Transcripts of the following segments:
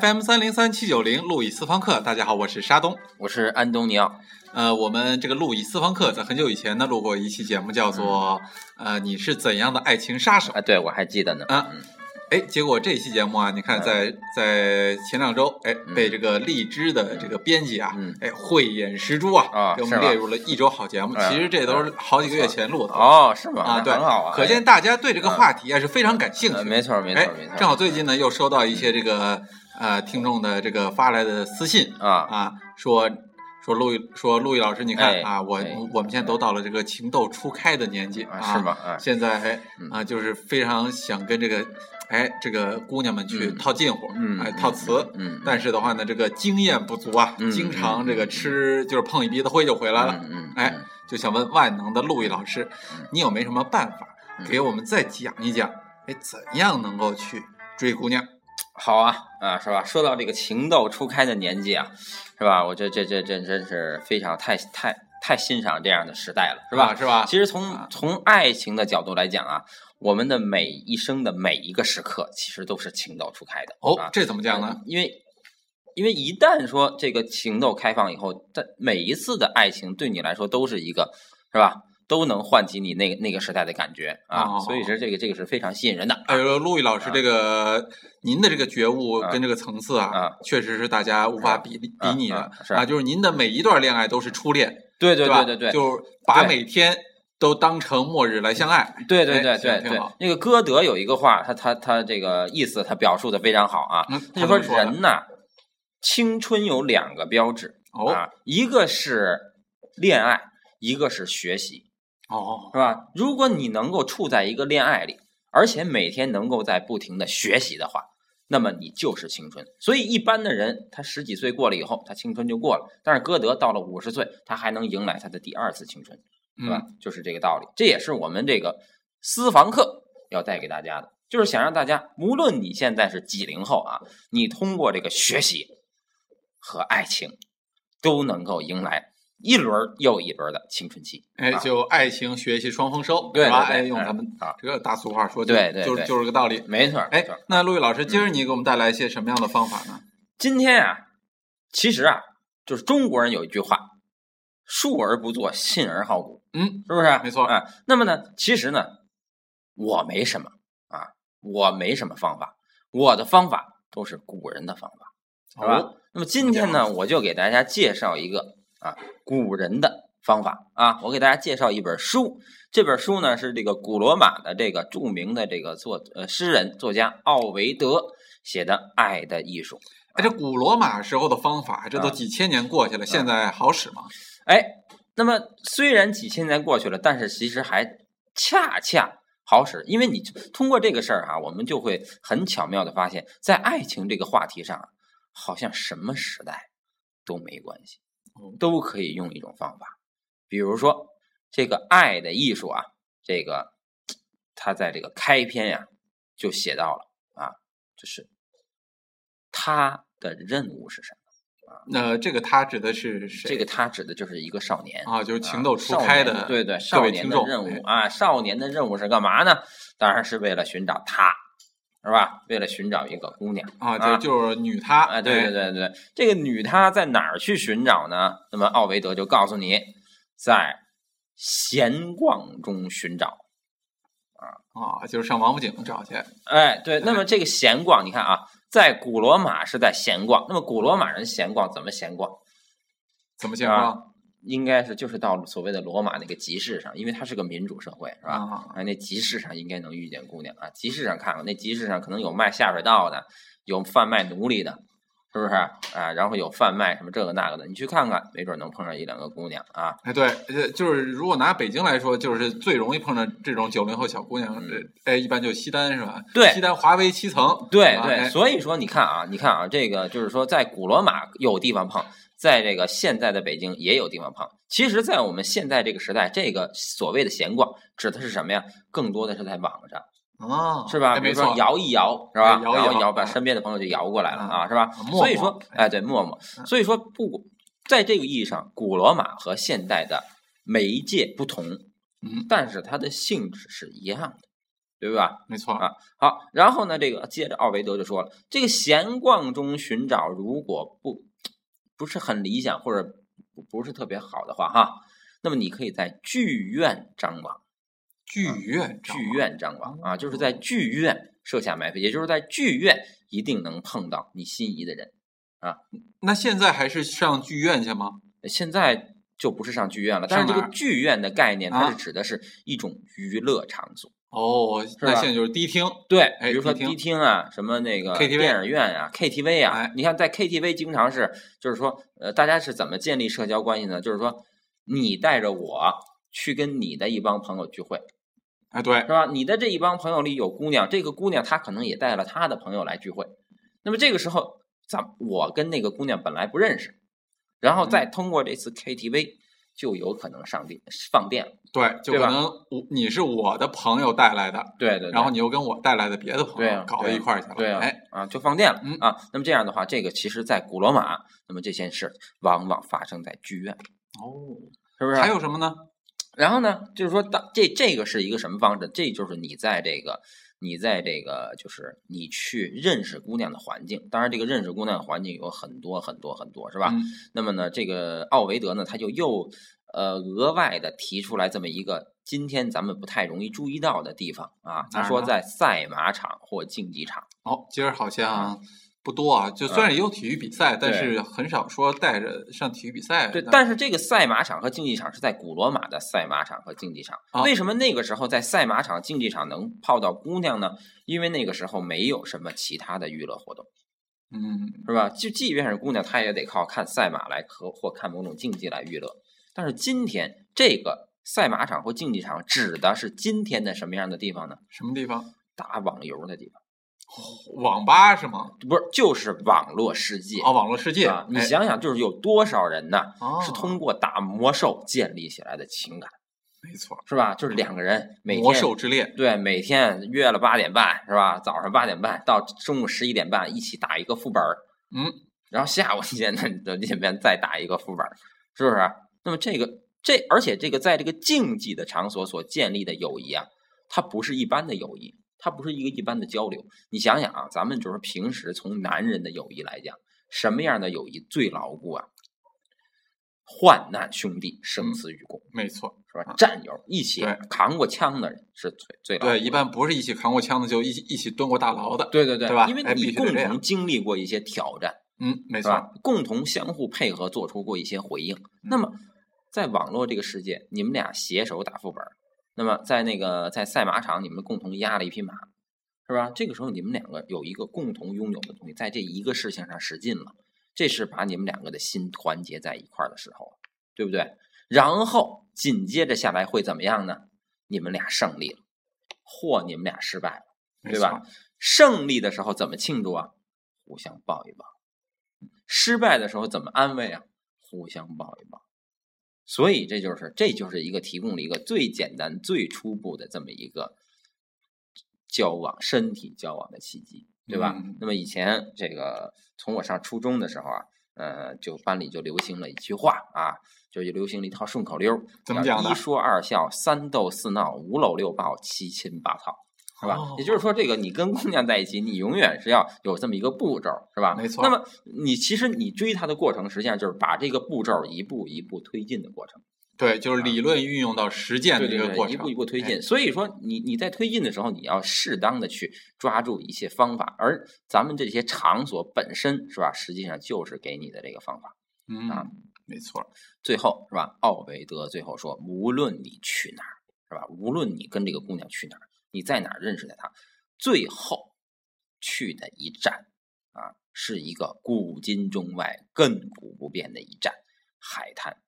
FM 三零三七九零路易斯方克，大家好，我是沙东，我是安东尼奥。呃，我们这个路易斯方克在很久以前呢录过一期节目，叫做呃你是怎样的爱情杀手啊？对，我还记得呢。啊，哎，结果这期节目啊，你看在在前两周，哎，被这个荔枝的这个编辑啊，哎慧眼识珠啊，给我们列入了一周好节目。其实这都是好几个月前录的哦，是吗？啊，对，很好啊。可见大家对这个话题啊是非常感兴趣。没错，没错，没错。正好最近呢又收到一些这个。呃，听众的这个发来的私信啊啊，说说陆毅说陆毅老师，你看啊，我我们现在都到了这个情窦初开的年纪啊，是吗？现在啊，就是非常想跟这个哎这个姑娘们去套近乎，哎套词，嗯，但是的话呢，这个经验不足啊，经常这个吃就是碰一鼻子灰就回来了，嗯，哎，就想问万能的陆毅老师，你有没什么办法给我们再讲一讲？哎，怎样能够去追姑娘？好啊，啊，是吧？说到这个情窦初开的年纪啊，是吧？我这这这这真是非常太太太欣赏这样的时代了，是吧？是吧？其实从从爱情的角度来讲啊，我们的每一生的每一个时刻，其实都是情窦初开的。哦，这怎么讲呢？因为因为一旦说这个情窦开放以后，在每一次的爱情对你来说都是一个，是吧？都能唤起你那个那个时代的感觉啊，所以说这个这个是非常吸引人的。哎呦，陆毅老师，这个您的这个觉悟跟这个层次啊，确实是大家无法比比拟的啊。就是您的每一段恋爱都是初恋，对对对对对，就是把每天都当成末日来相爱。对对对对对，那个歌德有一个话，他他他这个意思他表述的非常好啊。他就说人呐，青春有两个标志啊，一个是恋爱，一个是学习。哦，是吧？如果你能够处在一个恋爱里，而且每天能够在不停的学习的话，那么你就是青春。所以一般的人，他十几岁过了以后，他青春就过了。但是歌德到了五十岁，他还能迎来他的第二次青春，是吧？就是这个道理。这也是我们这个私房课要带给大家的，就是想让大家，无论你现在是几零后啊，你通过这个学习和爱情，都能够迎来。一轮又一轮的青春期，哎，就爱情、学习双丰收，对吧？哎，用咱们这个大俗话说，对对，就是就是个道理，没错。哎，那陆毅老师，今儿你给我们带来一些什么样的方法呢？今天啊，其实啊，就是中国人有一句话：“述而不作，信而好古。”嗯，是不是？没错。啊，那么呢，其实呢，我没什么啊，我没什么方法，我的方法都是古人的方法，好吧？那么今天呢，我就给大家介绍一个。啊，古人的方法啊，我给大家介绍一本书。这本书呢是这个古罗马的这个著名的这个作呃诗人作家奥维德写的《爱的艺术》。哎，这古罗马时候的方法，这都几千年过去了，现在好使吗？哎，那么虽然几千年过去了，但是其实还恰恰好使，因为你通过这个事儿哈，我们就会很巧妙的发现，在爱情这个话题上，好像什么时代都没关系。都可以用一种方法，比如说这个爱的艺术啊，这个他在这个开篇呀就写到了啊，就是他的任务是什么啊？那这个他指的是谁？这个他指的就是一个少年啊，就是情窦初开的，对对，少年的任务啊，少年的任务是干嘛呢？当然是为了寻找他。是吧？为了寻找一个姑娘啊，就就是女她，啊，对对对对，这个女她在哪儿去寻找呢？那么奥维德就告诉你，在闲逛中寻找，啊啊，就是上王府井找去。哎，对，那么这个闲逛，你看啊，在古罗马是在闲逛，那么古罗马人闲逛怎么闲逛？怎么闲逛？应该是就是到所谓的罗马那个集市上，因为它是个民主社会，是吧？啊，那集市上应该能遇见姑娘啊。集市上看看，那集市上可能有卖下水道的，有贩卖奴隶的，是不是啊？然后有贩卖什么这个那个的，你去看看，没准能碰上一两个姑娘啊。哎，对，就是如果拿北京来说，就是最容易碰上这种九零后小姑娘，哎，一般就西单是吧？对，西单华为七层。对对，所以说你看啊，你看啊，这个就是说在古罗马有地方碰。在这个现在的北京也有地方碰。其实，在我们现在这个时代，这个所谓的闲逛指的是什么呀？更多的是在网上，哦，是吧？比如说摇一摇，是吧？摇一摇，把身边的朋友就摇过来了啊，是吧？所以说，哎，对，陌陌。所以说，不，在这个意义上，古罗马和现代的媒介不同，嗯，但是它的性质是一样的。对吧？没错啊。好，然后呢，这个接着奥维德就说了，这个闲逛中寻找，如果不不是很理想或者不是特别好的话，哈，那么你可以在剧院张网。剧院，剧院张网啊，就是在剧院设下埋伏，也就是在剧院一定能碰到你心仪的人啊。那现在还是上剧院去吗？现在就不是上剧院了，但是这个剧院的概念，它是指的是一种娱乐场所。哦，那现在就是迪厅，对，比如说迪厅啊，什么那个 KTV 电影院啊，KTV 啊，你看在 KTV 经常是，就是说，呃，大家是怎么建立社交关系呢？就是说，你带着我去跟你的一帮朋友聚会。哎，对，是吧？你的这一帮朋友里有姑娘，这个姑娘她可能也带了她的朋友来聚会。那么这个时候，咱我跟那个姑娘本来不认识，然后再通过这次 KTV，就有可能上电放电了。对，就可能我你是我的朋友带来的，对对，然后你又跟我带来的别的朋友搞到一块儿去了，对哎啊，就放电了嗯啊。那么这样的话，这个其实在古罗马，那么这件事往往发生在剧院。哦，是不是？还有什么呢？然后呢，就是说，当这这个是一个什么方式？这就是你在这个，你在这个，就是你去认识姑娘的环境。当然，这个认识姑娘的环境有很多很多很多，是吧？那么呢，这个奥维德呢，他就又呃额外的提出来这么一个今天咱们不太容易注意到的地方啊。他说在赛马场或竞技场。哦，今儿好像。不多啊，就虽然也有体育比赛，但是很少说带着上体育比赛。对，但是这个赛马场和竞技场是在古罗马的赛马场和竞技场。为什么那个时候在赛马场、竞技场能泡到姑娘呢？因为那个时候没有什么其他的娱乐活动，嗯，是吧？就即便是姑娘，她也得靠看赛马来和或看某种竞技来娱乐。但是今天这个赛马场或竞技场指的是今天的什么样的地方呢？什么地方？打网游的地方。网吧是吗？不是，就是网络世界啊！网络世界，啊你想想，就是有多少人呢？是通过打魔兽建立起来的情感，没错，是吧？就是两个人每天魔兽之恋，对，每天约了八点半，是吧？早上八点半到中午十一点半一起打一个副本嗯，然后下午现在的这边再打一个副本是不是？那么这个这，而且这个在这个竞技的场所所建立的友谊啊，它不是一般的友谊。它不是一个一般的交流，你想想啊，咱们就是平时从男人的友谊来讲，什么样的友谊最牢固啊？患难兄弟，生死与共，没错，是吧？战友一起扛过枪的人是最最对，一般不是一起扛过枪的，就一起一起蹲过大牢的，对对对，对吧？因为你共同经历过一些挑战，嗯，没错，共同相互配合，做出过一些回应。那么，在网络这个世界，你们俩携手打副本。那么在那个在赛马场，你们共同压了一匹马，是吧？这个时候你们两个有一个共同拥有的东西，在这一个事情上使劲了，这是把你们两个的心团结在一块儿的时候，对不对？然后紧接着下来会怎么样呢？你们俩胜利了，或你们俩失败了，对吧？胜利的时候怎么庆祝啊？互相抱一抱。失败的时候怎么安慰啊？互相抱一抱。所以这就是，这就是一个提供了一个最简单、最初步的这么一个交往、身体交往的契机，对吧？那么以前这个从我上初中的时候啊，呃，就班里就流行了一句话啊，就流行了一套顺口溜，怎么讲一说二笑，三逗四闹，五搂六抱，七亲八套。是吧？也就是说，这个你跟姑娘在一起，你永远是要有这么一个步骤，是吧？没错。那么你其实你追她的过程，实际上就是把这个步骤一步一步推进的过程。对，就是理论运用到实践的一个过程，一步一步推进。所以说，你你在推进的时候，你要适当的去抓住一些方法，而咱们这些场所本身是吧，实际上就是给你的这个方法。嗯啊，没错。最后是吧？奥维德最后说，无论你去哪儿，是吧？无论你跟这个姑娘去哪儿。你在哪儿认识的他？最后去的一站啊，是一个古今中外亘古不变的一站——海滩。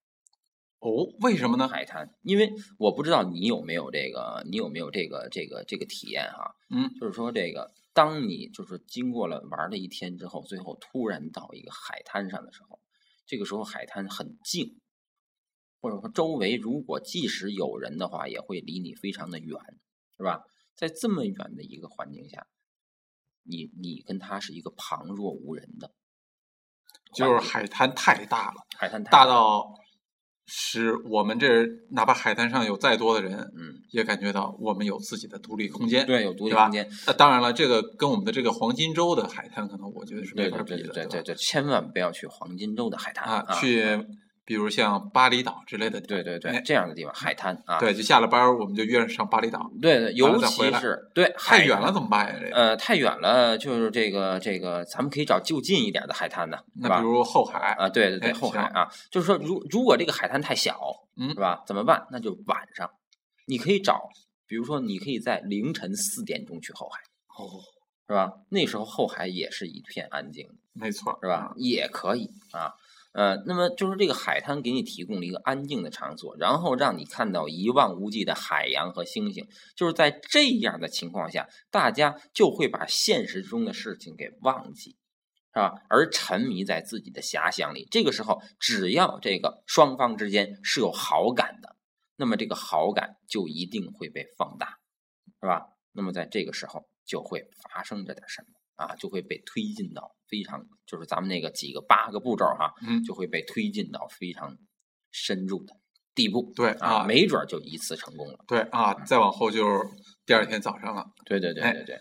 哦，为什么呢？海滩，因为我不知道你有没有这个，你有没有这个这个这个体验哈？嗯，就是说这个，当你就是经过了玩了一天之后，最后突然到一个海滩上的时候，这个时候海滩很静，或者说周围如果即使有人的话，也会离你非常的远，是吧？在这么远的一个环境下，你你跟他是一个旁若无人的，就是海滩太大了，海滩大到使我们这哪怕海滩上有再多的人，嗯，也感觉到我们有自己的独立空间，对，有独立空间。那当然了，这个跟我们的这个黄金周的海滩，可能我觉得是没法比的。对对对，千万不要去黄金周的海滩啊，去。比如像巴厘岛之类的，对对对，这样的地方海滩啊，对，就下了班我们就约着上巴厘岛，对对，尤其是对太远了怎么办呀？这呃，太远了就是这个这个，咱们可以找就近一点的海滩呢，那比如后海啊，对对对，后海啊，就是说如如果这个海滩太小，嗯，是吧？怎么办？那就晚上，你可以找，比如说你可以在凌晨四点钟去后海，哦，是吧？那时候后海也是一片安静，没错，是吧？也可以啊。呃，那么就是这个海滩给你提供了一个安静的场所，然后让你看到一望无际的海洋和星星。就是在这样的情况下，大家就会把现实中的事情给忘记，是吧？而沉迷在自己的遐想里。这个时候，只要这个双方之间是有好感的，那么这个好感就一定会被放大，是吧？那么在这个时候就会发生着点什么。啊，就会被推进到非常，就是咱们那个几个八个步骤哈，嗯，就会被推进到非常深入的地步。对啊，没准就一次成功了。对啊，再往后就是第二天早上了。对对对对对。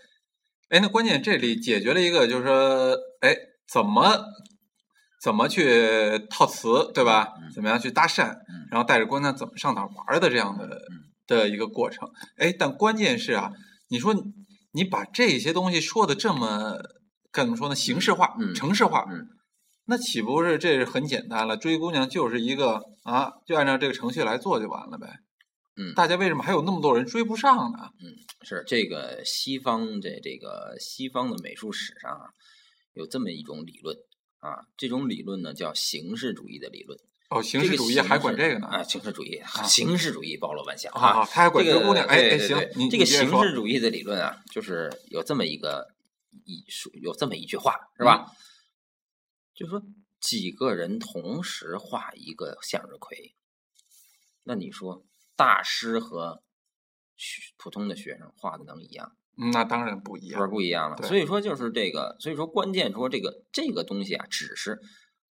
哎，那关键这里解决了一个，就是说，哎，怎么怎么去套词，对吧？怎么样去搭讪，然后带着姑娘怎么上哪玩的这样的的一个过程。哎，但关键是啊，你说。你把这些东西说的这么该怎么说呢？形式化、城市化，那岂不是这是很简单了？追姑娘就是一个啊，就按照这个程序来做就完了呗。嗯，大家为什么还有那么多人追不上呢？嗯，是这个西方这这个西方的美术史上啊，有这么一种理论啊，这种理论呢叫形式主义的理论。哦，形式主义还管这个呢？啊，形式主义，形式主义包罗万象啊！他还管这个姑娘，哎，行，这个形式主义的理论啊，就是有这么一个一说，有这么一句话，是吧？就说几个人同时画一个向日葵，那你说大师和普通的学生画的能一样？那当然不一样，是不一样了。所以说，就是这个，所以说关键说这个这个东西啊，只是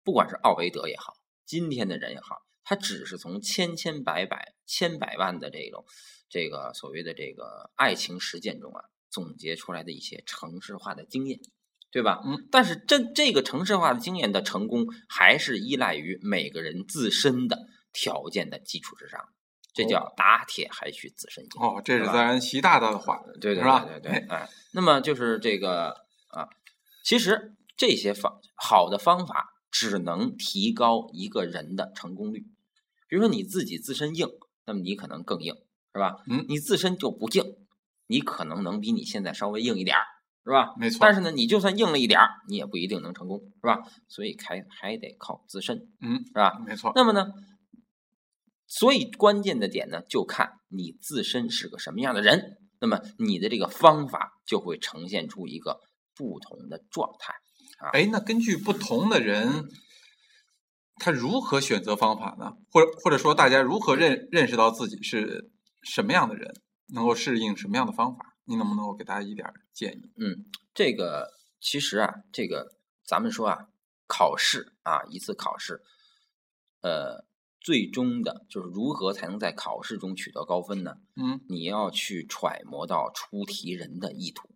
不管是奥维德也好。今天的人也好，他只是从千千百百、千百万的这种这个所谓的这个爱情实践中啊，总结出来的一些城市化的经验，对吧？嗯。但是这这个城市化的经验的成功，还是依赖于每个人自身的条件的基础之上。这叫打铁还需自身硬。哦，这是咱习大大的话，对对对对对。哎，那么就是这个啊，其实这些方好的方法。只能提高一个人的成功率。比如说你自己自身硬，那么你可能更硬，是吧？嗯，你自身就不硬，你可能能比你现在稍微硬一点儿，是吧？没错。但是呢，你就算硬了一点儿，你也不一定能成功，是吧？所以还还得靠自身，嗯，是吧？没错。那么呢，所以关键的点呢，就看你自身是个什么样的人，那么你的这个方法就会呈现出一个不同的状态。哎，那根据不同的人，他如何选择方法呢？或者或者说，大家如何认认识到自己是什么样的人，能够适应什么样的方法？你能不能够给大家一点建议？嗯，这个其实啊，这个咱们说啊，考试啊，一次考试，呃，最终的就是如何才能在考试中取得高分呢？嗯，你要去揣摩到出题人的意图。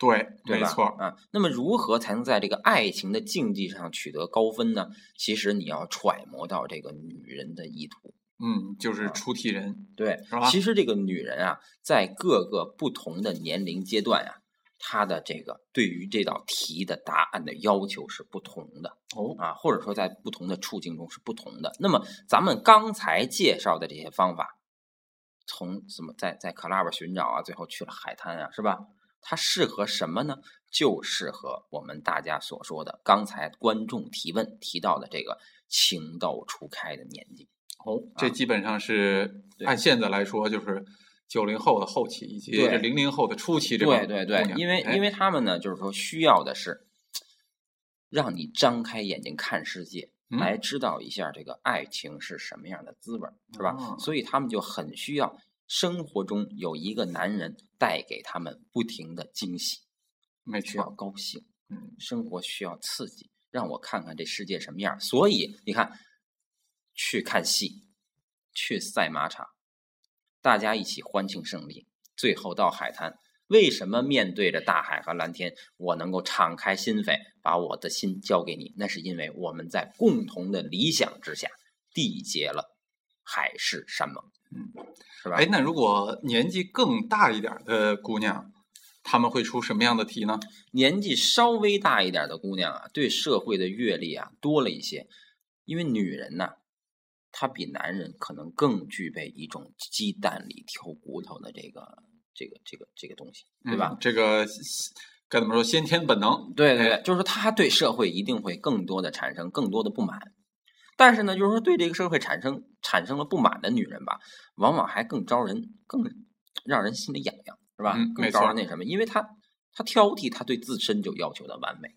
对，没错啊。那么，如何才能在这个爱情的竞技上取得高分呢？其实你要揣摩到这个女人的意图。嗯，就是出题人，对？其实这个女人啊，在各个不同的年龄阶段啊，她的这个对于这道题的答案的要求是不同的哦啊，或者说在不同的处境中是不同的。那么，咱们刚才介绍的这些方法，从什么在在 club 寻找啊，最后去了海滩啊，是吧？它适合什么呢？就适合我们大家所说的刚才观众提问提到的这个情窦初开的年纪。哦，这基本上是按现在来说，就是九零后的后期以及零零后的初期。这对对对，因为因为他们呢，就是说需要的是让你张开眼睛看世界，来知道一下这个爱情是什么样的滋味，是吧？所以他们就很需要。生活中有一个男人带给他们不停的惊喜，需要高兴。嗯，生活需要刺激，让我看看这世界什么样。所以你看，去看戏，去赛马场，大家一起欢庆胜利，最后到海滩。为什么面对着大海和蓝天，我能够敞开心扉，把我的心交给你？那是因为我们在共同的理想之下缔结了海誓山盟，嗯，是吧？哎，那如果年纪更大一点的姑娘，他们会出什么样的题呢？年纪稍微大一点的姑娘啊，对社会的阅历啊多了一些，因为女人呢，她比男人可能更具备一种鸡蛋里挑骨头的这个。这个这个这个东西，对吧？这个该怎么说？先天本能。对对对，就是说他对社会一定会更多的产生更多的不满。但是呢，就是说对这个社会产生产生了不满的女人吧，往往还更招人，更让人心里痒痒，是吧？更招人那什么？因为她她挑剔，她对自身就要求的完美，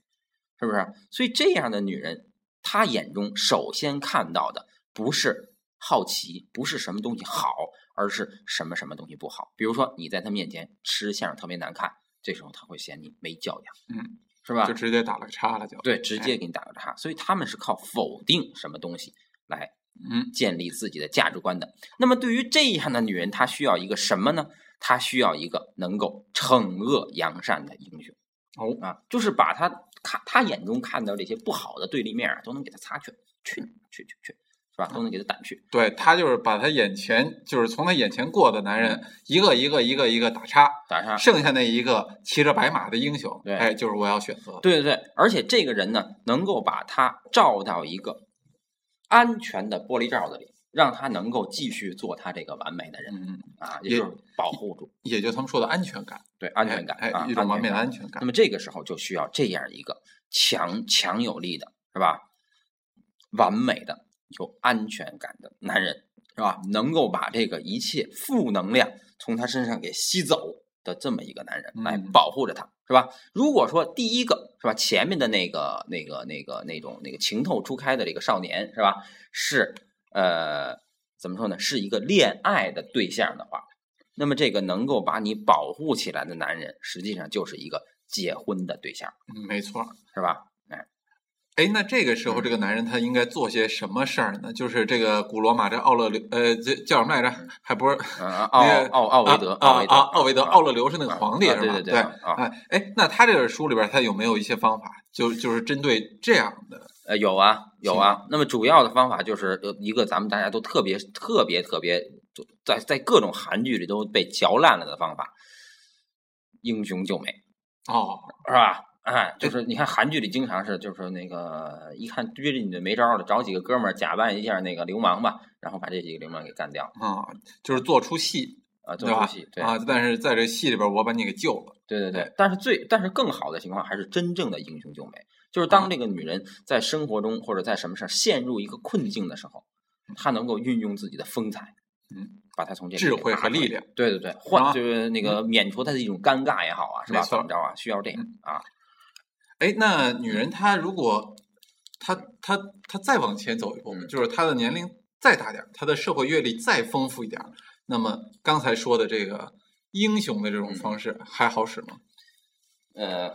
是不是？所以这样的女人，她眼中首先看到的不是好奇，不是什么东西好。而是什么什么东西不好？比如说你在她面前吃相特别难看，这时候她会嫌你没教养，嗯，是吧？就直接打了个叉了，就对，直接给你打个叉。所以他们是靠否定什么东西来，嗯，建立自己的价值观的。那么对于这样的女人，她需要一个什么呢？她需要一个能够惩恶扬善的英雄。哦啊，就是把她看她眼中看到这些不好的对立面啊，都能给她擦去，去去去去。是吧？都能给他掸去。对他就是把他眼前，就是从他眼前过的男人，一个一个一个一个打叉，打叉。剩下那一个骑着白马的英雄，对，哎，就是我要选择。对对对，而且这个人呢，能够把他罩到一个安全的玻璃罩子里，让他能够继续做他这个完美的人。嗯啊，也就是保护住，也就他们说的安全感。对，安全感，哎，一种完美的安全感。那么这个时候就需要这样一个强强有力的，是吧？完美的。有安全感的男人是吧？能够把这个一切负能量从他身上给吸走的这么一个男人，来保护着他，是吧？如果说第一个是吧，前面的那个、那个、那个、那种、那个情窦初开的这个少年是吧？是呃，怎么说呢？是一个恋爱的对象的话，那么这个能够把你保护起来的男人，实际上就是一个结婚的对象。没错，是吧？哎，那这个时候这个男人他应该做些什么事儿呢？就是这个古罗马这奥勒留，呃，这叫什么来着？还不是奥奥奥维德啊啊奥维德奥勒留是那个皇帝是吧？对对对。哎哎，那他这本书里边他有没有一些方法？就就是针对这样的？呃，有啊有啊。那么主要的方法就是一个咱们大家都特别特别特别在在各种韩剧里都被嚼烂了的方法，英雄救美哦，是吧？哎，就是你看韩剧里经常是，就是那个一看追着你就没招了，找几个哥们儿假扮一下那个流氓吧，然后把这几个流氓给干掉啊，就是做出戏啊，做出戏对啊，但是在这戏里边我把你给救了，对对对，但是最但是更好的情况还是真正的英雄救美，就是当这个女人在生活中或者在什么事儿陷入一个困境的时候，她能够运用自己的风采，嗯，把她从这智慧和力量，对对对，换就是那个免除她的一种尴尬也好啊，是吧？怎么着啊？需要这样啊。哎，那女人她如果她她她再往前走一步，就是她的年龄再大点儿，她的社会阅历再丰富一点儿，那么刚才说的这个英雄的这种方式还好使吗？呃，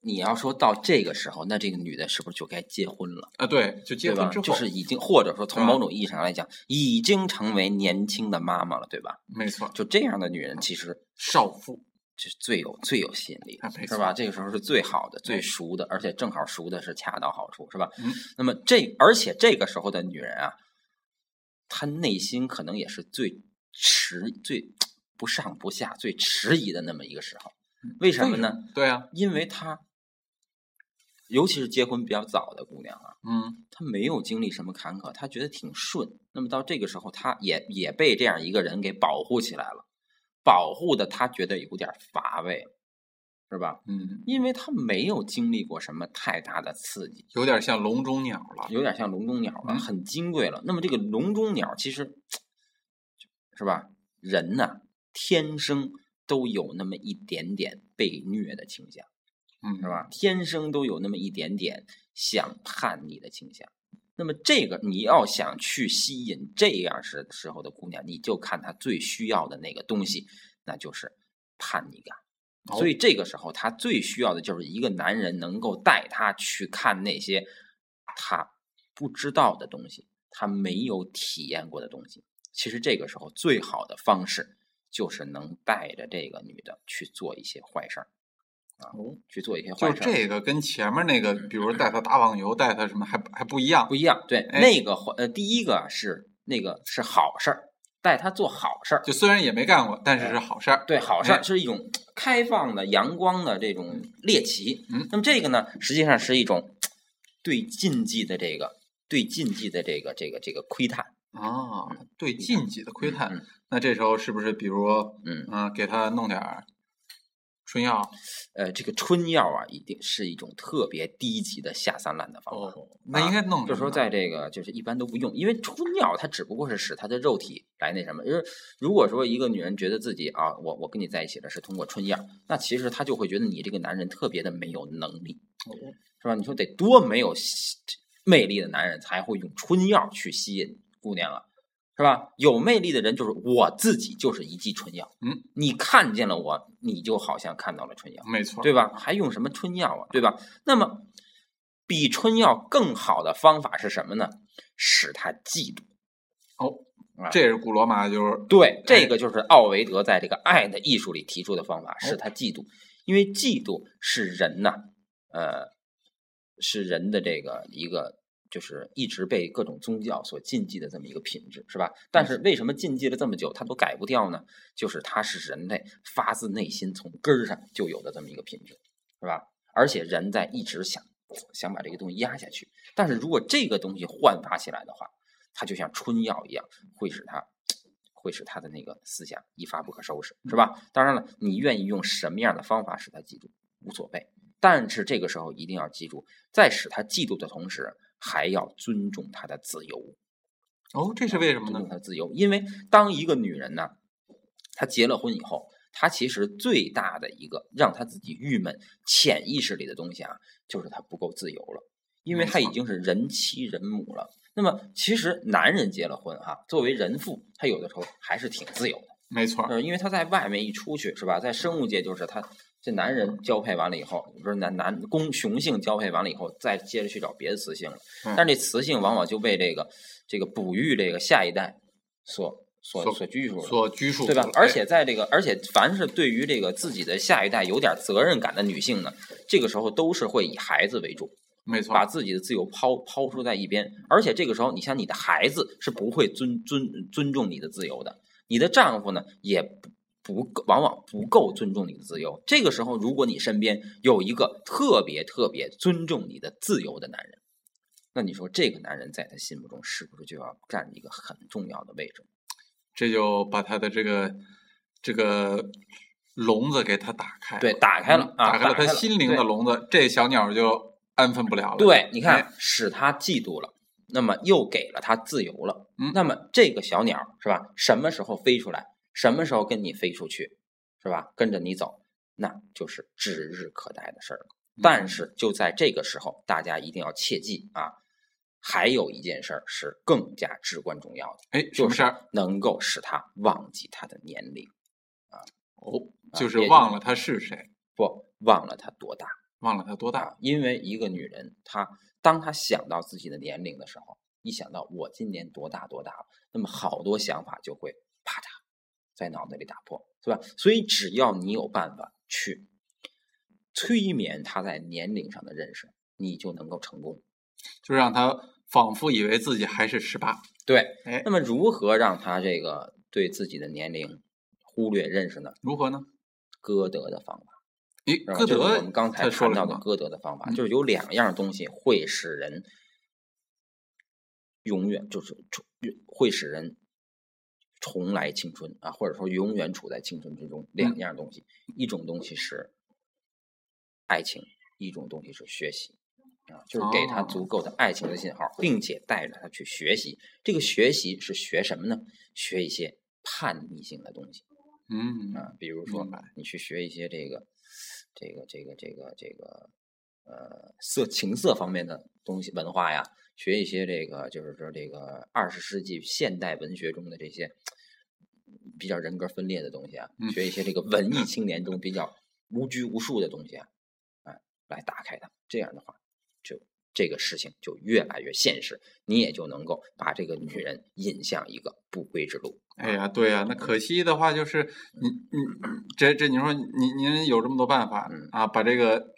你要说到这个时候，那这个女的是不是就该结婚了？啊，对，就结婚之后，就是已经或者说从某种意义上来讲，已经成为年轻的妈妈了，对吧？没错，就这样的女人其实少妇。是最有最有吸引力的，是吧？这个时候是最好的、最熟的，而且正好熟的是恰到好处，是吧？嗯。那么这而且这个时候的女人啊，她内心可能也是最迟、最不上不下、最迟疑的那么一个时候。为什么呢？对啊，因为她尤其是结婚比较早的姑娘啊，嗯，她没有经历什么坎坷，她觉得挺顺。那么到这个时候，她也也被这样一个人给保护起来了。保护的他觉得有点乏味，是吧？嗯，因为他没有经历过什么太大的刺激，有点像笼中鸟了，有点像笼中鸟了，很金贵了。那么这个笼中鸟其实，是吧？人呢，天生都有那么一点点被虐的倾向，嗯，是吧？天生都有那么一点点想叛逆的倾向。那么这个你要想去吸引这样时时候的姑娘，你就看她最需要的那个东西，那就是叛逆感。所以这个时候她最需要的就是一个男人能够带她去看那些她不知道的东西，他没有体验过的东西。其实这个时候最好的方式就是能带着这个女的去做一些坏事儿啊，去做一些坏事。就这个跟前面那个，比如带他打网游，带他什么还还不一样？不一样。对，那个呃，第一个是那个是好事儿，带他做好事儿。就虽然也没干过，但是是好事儿。对，好事儿是一种开放的、阳光的这种猎奇。嗯，那么这个呢，实际上是一种对禁忌的这个对禁忌的这个这个这个窥探。啊，对禁忌的窥探，那这时候是不是比如，嗯啊，给他弄点春药？呃，这个春药啊，一定是一种特别低级的下三滥的方法。那应该弄，就是说，在这个就是一般都不用，因为春药它只不过是使他的肉体来那什么。就是如果说一个女人觉得自己啊，我我跟你在一起了是通过春药，那其实她就会觉得你这个男人特别的没有能力，是吧？你说得多没有魅力的男人才会用春药去吸引？姑娘啊，是吧？有魅力的人就是我自己，就是一剂春药。嗯，你看见了我，你就好像看到了春药，没错，对吧？还用什么春药啊？对吧？那么，比春药更好的方法是什么呢？使他嫉妒。哦，这是古罗马，就是对这个就是奥维德在这个爱的艺术里提出的方法，使他嫉妒，因为嫉妒是人呐，呃，是人的这个一个。就是一直被各种宗教所禁忌的这么一个品质，是吧？但是为什么禁忌了这么久，它都改不掉呢？就是它是人类发自内心从根儿上就有的这么一个品质，是吧？而且人在一直想想把这个东西压下去，但是如果这个东西焕发起来的话，它就像春药一样，会使它会使他的那个思想一发不可收拾，是吧？当然了，你愿意用什么样的方法使他记住无所谓，但是这个时候一定要记住，在使他嫉妒的同时。还要尊重她的自由，哦，这是为什么呢？她自由，因为当一个女人呢，她结了婚以后，她其实最大的一个让她自己郁闷、潜意识里的东西啊，就是她不够自由了，因为她已经是人妻人母了。那么，其实男人结了婚哈，作为人父，他有的时候还是挺自由的，没错，嗯，因为他在外面一出去是吧，在生物界就是他。这男人交配完了以后，不是男男公雄性交配完了以后，再接着去找别的雌性了。但是这雌性往往就被这个这个哺育这个下一代所所所拘束，所拘束，对吧？而且在这个，而且凡是对于这个自己的下一代有点责任感的女性呢，这个时候都是会以孩子为主，没错，把自己的自由抛抛出在一边。而且这个时候，你像你的孩子是不会尊尊尊重你的自由的，你的丈夫呢也不。够，往往不够尊重你的自由。这个时候，如果你身边有一个特别特别尊重你的自由的男人，那你说这个男人在他心目中是不是就要占一个很重要的位置？这就把他的这个这个笼子给他打开，对，打开了，打开了他心灵的笼子，这小鸟就安分不了了。对，你看，使他嫉妒了，那么又给了他自由了。嗯，那么这个小鸟是吧？什么时候飞出来？什么时候跟你飞出去，是吧？跟着你走，那就是指日可待的事儿了。但是就在这个时候，大家一定要切记啊！还有一件事儿是更加至关重要的，哎，就是能够使他忘记他的年龄啊！哦，就是忘了他是谁，不忘了他多大，忘了他多大。因为一个女人，她当她想到自己的年龄的时候，一想到我今年多大多大了，那么好多想法就会啪嗒。在脑子里打破，是吧？所以只要你有办法去催眠他在年龄上的认识，你就能够成功，就让他仿佛以为自己还是十八。对，哎，那么如何让他这个对自己的年龄忽略认识呢？如何呢？歌德的方法。诶，歌德，我们刚才说到的歌德的方法，就是有两样东西会使人永远就是会使人。重来青春啊，或者说永远处在青春之中，两样东西，一种东西是爱情，一种东西是学习啊，就是给他足够的爱情的信号，并且带着他去学习。这个学习是学什么呢？学一些叛逆性的东西，嗯啊，比如说啊你去学一些这个这个这个这个这个呃色情色方面的东西文化呀。学一些这个，就是说这个二十世纪现代文学中的这些比较人格分裂的东西啊，学一些这个文艺青年中比较无拘无束的东西啊，哎，来打开它。这样的话，就这个事情就越来越现实，你也就能够把这个女人引向一个不归之路。哎呀，对呀，那可惜的话就是你你这这你说你您有这么多办法啊，把这个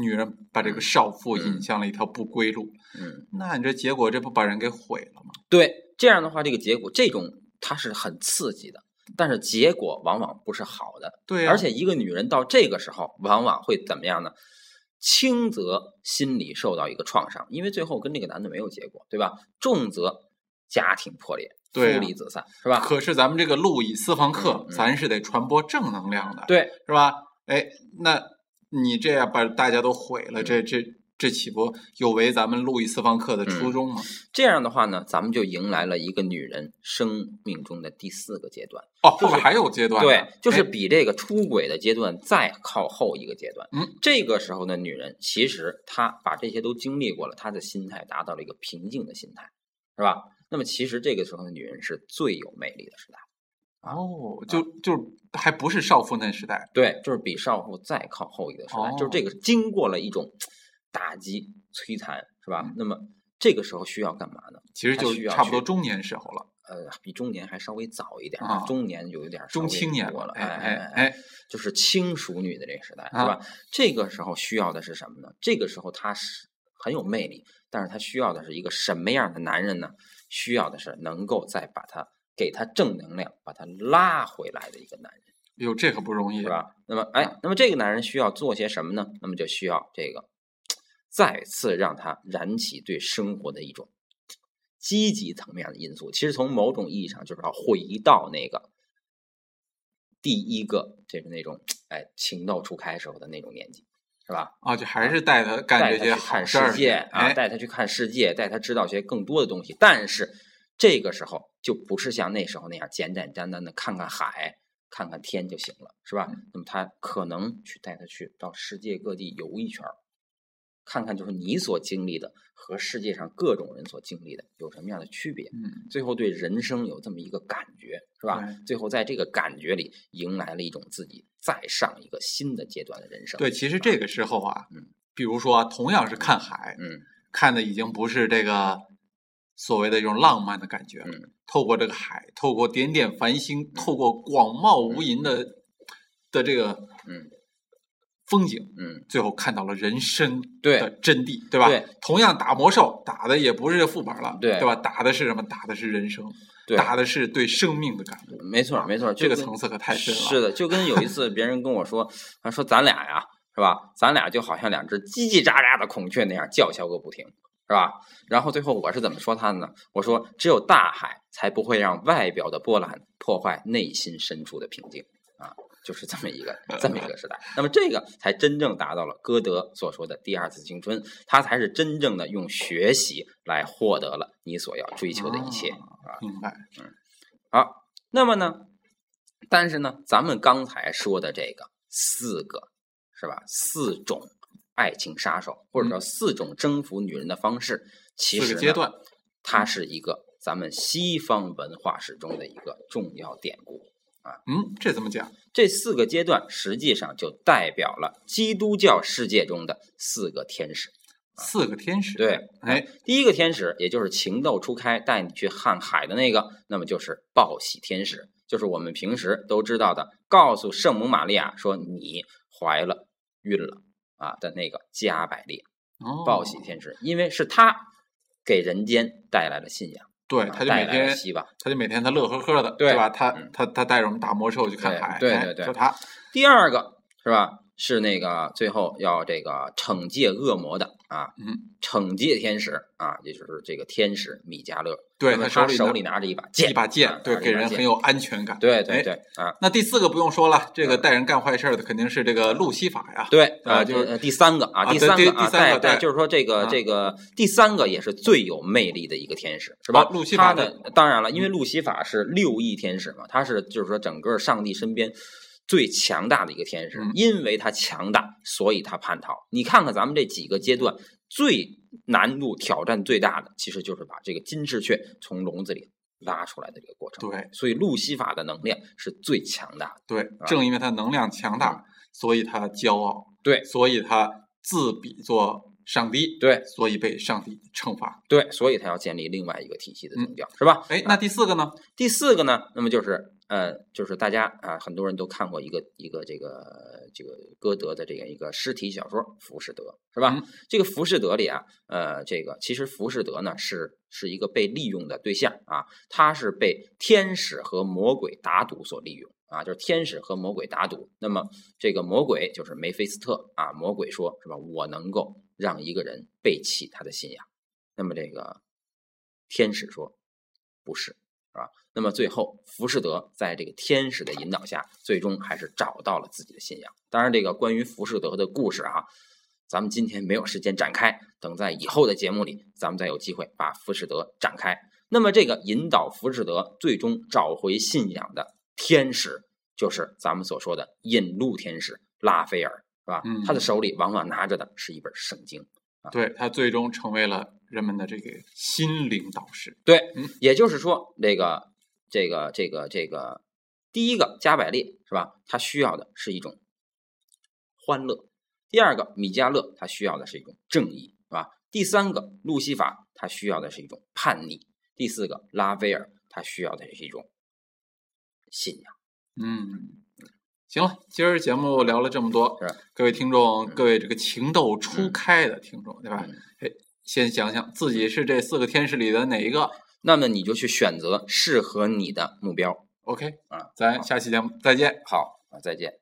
女人把这个少妇引向了一条不归路，嗯，那你这结果这不把人给毁了吗？对，这样的话这个结果这种它是很刺激的，但是结果往往不是好的。对，而且一个女人到这个时候往往会怎么样呢？轻则心理受到一个创伤，因为最后跟这个男的没有结果，对吧？重则家庭破裂，妻离子散，是吧？可是咱们这个路易私房课，咱是得传播正能量的，对，是吧？哎，那你这样把大家都毁了，这这。这岂不有违咱们路易斯方克的初衷吗？这样的话呢，咱们就迎来了一个女人生命中的第四个阶段。哦，后面还有阶段？对，就是比这个出轨的阶段再靠后一个阶段。嗯，这个时候的女人，其实她把这些都经历过了，她的心态达到了一个平静的心态，是吧？那么其实这个时候的女人是最有魅力的时代。哦，就就还不是少妇那时代？对，就是比少妇再靠后一个时代，就是这个经过了一种。打击、摧残，是吧？那么这个时候需要干嘛呢？其实就差不多中年时候了。呃，比中年还稍微早一点啊。中年有一点中青年了，哎哎哎，就是轻熟女的这个时代，是吧？这个时候需要的是什么呢？这个时候他是很有魅力，但是他需要的是一个什么样的男人呢？需要的是能够再把他给他正能量，把他拉回来的一个男人。哟，这可不容易，是吧？那么，哎，那么这个男人需要做些什么呢？那么就需要这个。再次让他燃起对生活的一种积极层面的因素，其实从某种意义上就是要回到那个第一个，就是那种哎情窦初开时候的那种年纪，是吧？啊，就还是带他干这些看世界啊，带他去看世界，带他知道些更多的东西。但是这个时候就不是像那时候那样简简单单的看看海、看看天就行了，是吧？那么他可能去带他去到世界各地游一圈。看看，就是你所经历的和世界上各种人所经历的有什么样的区别？嗯，最后对人生有这么一个感觉，是吧？最后在这个感觉里迎来了一种自己再上一个新的阶段的人生。对，其实这个时候啊，嗯，比如说同样是看海，嗯，看的已经不是这个所谓的一种浪漫的感觉。嗯，透过这个海，透过点点繁星，透过广袤无垠的的这个，嗯。风景，嗯，最后看到了人生的真谛，对吧？对，同样打魔兽，打的也不是副本了，对，对吧？打的是什么？打的是人生，对，打的是对生命的感悟。没错，没错，这个层次可太深了。是的，就跟有一次 别人跟我说，他说咱俩呀，是吧？咱俩就好像两只叽叽喳喳的孔雀那样叫嚣个不停，是吧？然后最后我是怎么说他的呢？我说只有大海才不会让外表的波澜破坏内心深处的平静啊。就是这么一个这么一个时代，那么这个才真正达到了歌德所说的第二次青春，他才是真正的用学习来获得了你所要追求的一切啊！明白，嗯，好，那么呢，但是呢，咱们刚才说的这个四个是吧？四种爱情杀手，或者说四种征服女人的方式，其实阶段，它是一个咱们西方文化史中的一个重要典故。啊，嗯，这怎么讲？这四个阶段实际上就代表了基督教世界中的四个天使。四个天使，对，哎，第一个天使，也就是情窦初开带你去看海的那个，那么就是报喜天使，就是我们平时都知道的，告诉圣母玛利亚说你怀了、孕了啊的那个加百列报喜天使，因为是他给人间带来了信仰。对，他就每天，他就每天他乐呵呵的，对吧？他他他带着我们打魔兽去看海，对对对，就他。第二个是吧？是那个最后要这个惩戒恶魔的啊，惩戒天使啊，也就是这个天使米迦勒。对他手手里拿着一把剑，一把剑，对，给人很有安全感。对对对啊，那第四个不用说了，这个带人干坏事的肯定是这个路西法呀。对啊，就是第三个啊，第三个啊，带带就是说这个这个第三个也是最有魅力的一个天使，是吧？路西法的当然了，因为路西法是六翼天使嘛，他是就是说整个上帝身边最强大的一个天使，因为他强大，所以他叛逃。你看看咱们这几个阶段最。难度挑战最大的，其实就是把这个金翅雀从笼子里拉出来的这个过程。对，所以路西法的能量是最强大的。对，正因为他能量强大，所以他骄傲。对，所以他自比作上帝，对，所以被上帝惩罚，对，所以他要建立另外一个体系的宗教，是吧？哎，那第四个呢？第四个呢？那么就是呃，就是大家啊，很多人都看过一个一个这个这个歌德的这样一个诗体小说《浮士德》，是吧？这个《浮士德》里啊，呃，这个其实浮士德呢是是一个被利用的对象啊，他是被天使和魔鬼打赌所利用。啊，就是天使和魔鬼打赌，那么这个魔鬼就是梅菲斯特啊。魔鬼说，是吧？我能够让一个人背弃他的信仰。那么这个天使说，不是，是吧？那么最后，浮士德在这个天使的引导下，最终还是找到了自己的信仰。当然，这个关于浮士德的故事啊，咱们今天没有时间展开，等在以后的节目里，咱们再有机会把浮士德展开。那么这个引导浮士德最终找回信仰的。天使就是咱们所说的引路天使拉斐尔，是吧？他的手里往往拿着的是一本圣经，对他最终成为了人们的这个心灵导师。对，也就是说，这个这个这个这个第一个加百列是吧？他需要的是一种欢乐；第二个米迦勒他需要的是一种正义，是吧？第三个路西法他需要的是一种叛逆；第四个拉斐尔他需要的是一种。信仰，嗯，行了，今儿节目聊了这么多，各位听众，各位这个情窦初开的听众，对吧？哎，先想想自己是这四个天使里的哪一个，那么你就去选择适合你的目标。OK，啊，咱下期节目再见。好，再见。